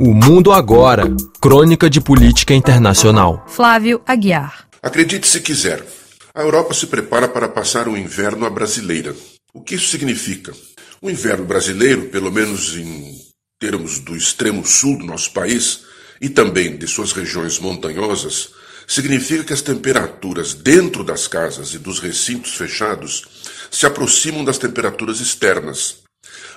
O Mundo Agora Crônica de Política Internacional. Flávio Aguiar. Acredite se quiser, a Europa se prepara para passar o inverno à brasileira. O que isso significa? O inverno brasileiro, pelo menos em termos do extremo sul do nosso país e também de suas regiões montanhosas, significa que as temperaturas dentro das casas e dos recintos fechados se aproximam das temperaturas externas.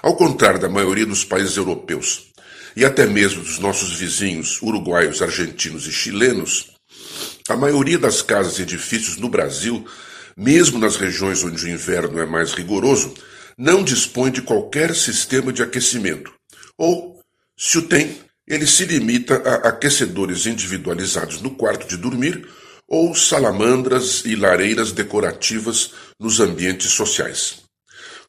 Ao contrário da maioria dos países europeus e até mesmo dos nossos vizinhos uruguaios, argentinos e chilenos, a maioria das casas e edifícios no Brasil, mesmo nas regiões onde o inverno é mais rigoroso, não dispõe de qualquer sistema de aquecimento. Ou, se o tem, ele se limita a aquecedores individualizados no quarto de dormir ou salamandras e lareiras decorativas nos ambientes sociais.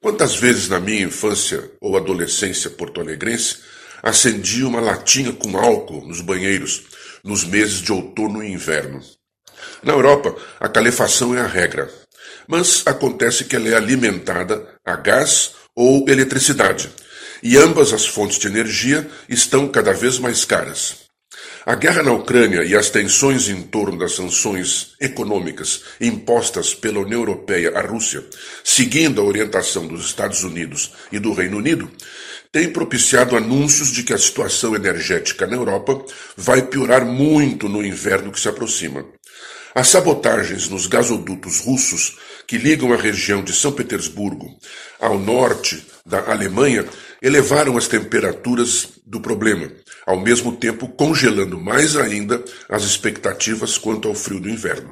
Quantas vezes na minha infância ou adolescência porto-alegrense acendia uma latinha com álcool nos banheiros nos meses de outono e inverno? Na Europa, a calefação é a regra, mas acontece que ela é alimentada a gás ou eletricidade, e ambas as fontes de energia estão cada vez mais caras. A guerra na Ucrânia e as tensões em torno das sanções econômicas impostas pela União Europeia à Rússia, seguindo a orientação dos Estados Unidos e do Reino Unido, têm propiciado anúncios de que a situação energética na Europa vai piorar muito no inverno que se aproxima. As sabotagens nos gasodutos russos que ligam a região de São Petersburgo ao norte da Alemanha elevaram as temperaturas do problema, ao mesmo tempo congelando mais ainda as expectativas quanto ao frio do inverno.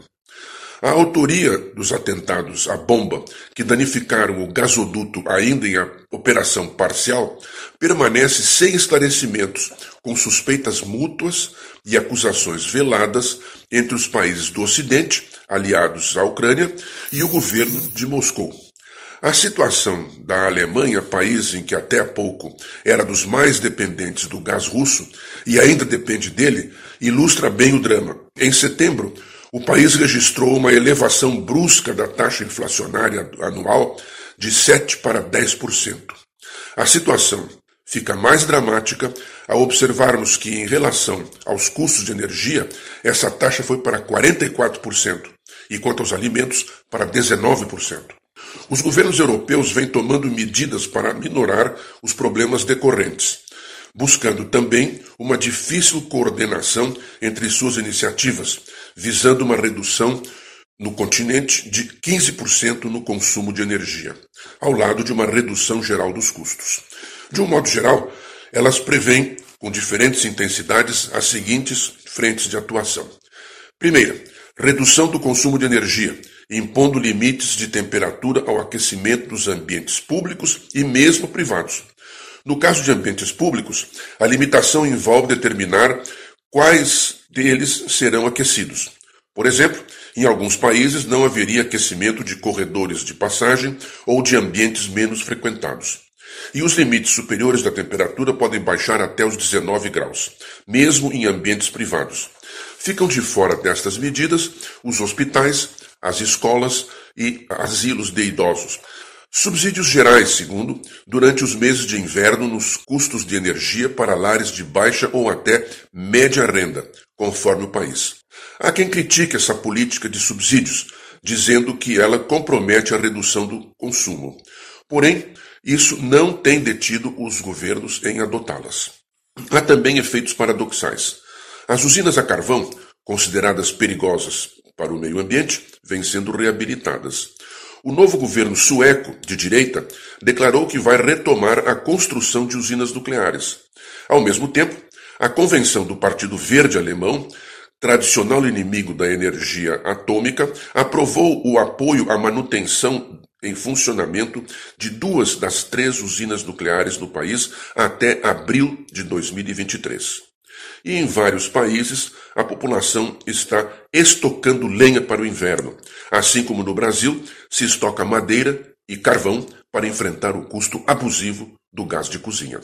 A autoria dos atentados à bomba que danificaram o gasoduto ainda em operação parcial permanece sem esclarecimentos, com suspeitas mútuas e acusações veladas entre os países do Ocidente, aliados à Ucrânia, e o governo de Moscou. A situação da Alemanha, país em que até há pouco era dos mais dependentes do gás russo e ainda depende dele, ilustra bem o drama. Em setembro, o país registrou uma elevação brusca da taxa inflacionária anual de 7 para 10%. A situação fica mais dramática ao observarmos que, em relação aos custos de energia, essa taxa foi para 44%, e quanto aos alimentos, para 19%. Os governos europeus vêm tomando medidas para minorar os problemas decorrentes, buscando também uma difícil coordenação entre suas iniciativas, visando uma redução no continente de 15% no consumo de energia, ao lado de uma redução geral dos custos. De um modo geral, elas prevêem, com diferentes intensidades, as seguintes frentes de atuação. Primeira, redução do consumo de energia, impondo limites de temperatura ao aquecimento dos ambientes públicos e mesmo privados. No caso de ambientes públicos, a limitação envolve determinar quais deles serão aquecidos. Por exemplo, em alguns países não haveria aquecimento de corredores de passagem ou de ambientes menos frequentados. E os limites superiores da temperatura podem baixar até os 19 graus, mesmo em ambientes privados. Ficam de fora destas medidas os hospitais, as escolas e asilos de idosos. Subsídios gerais, segundo, durante os meses de inverno nos custos de energia para lares de baixa ou até média renda, conforme o país. Há quem critique essa política de subsídios, dizendo que ela compromete a redução do consumo. Porém, isso não tem detido os governos em adotá-las. Há também efeitos paradoxais. As usinas a carvão, consideradas perigosas para o meio ambiente vêm sendo reabilitadas. O novo governo sueco, de direita, declarou que vai retomar a construção de usinas nucleares. Ao mesmo tempo, a convenção do Partido Verde Alemão, tradicional inimigo da energia atômica, aprovou o apoio à manutenção em funcionamento de duas das três usinas nucleares no país até abril de 2023. E em vários países, a população está estocando lenha para o inverno, assim como no Brasil se estoca madeira e carvão para enfrentar o custo abusivo do gás de cozinha.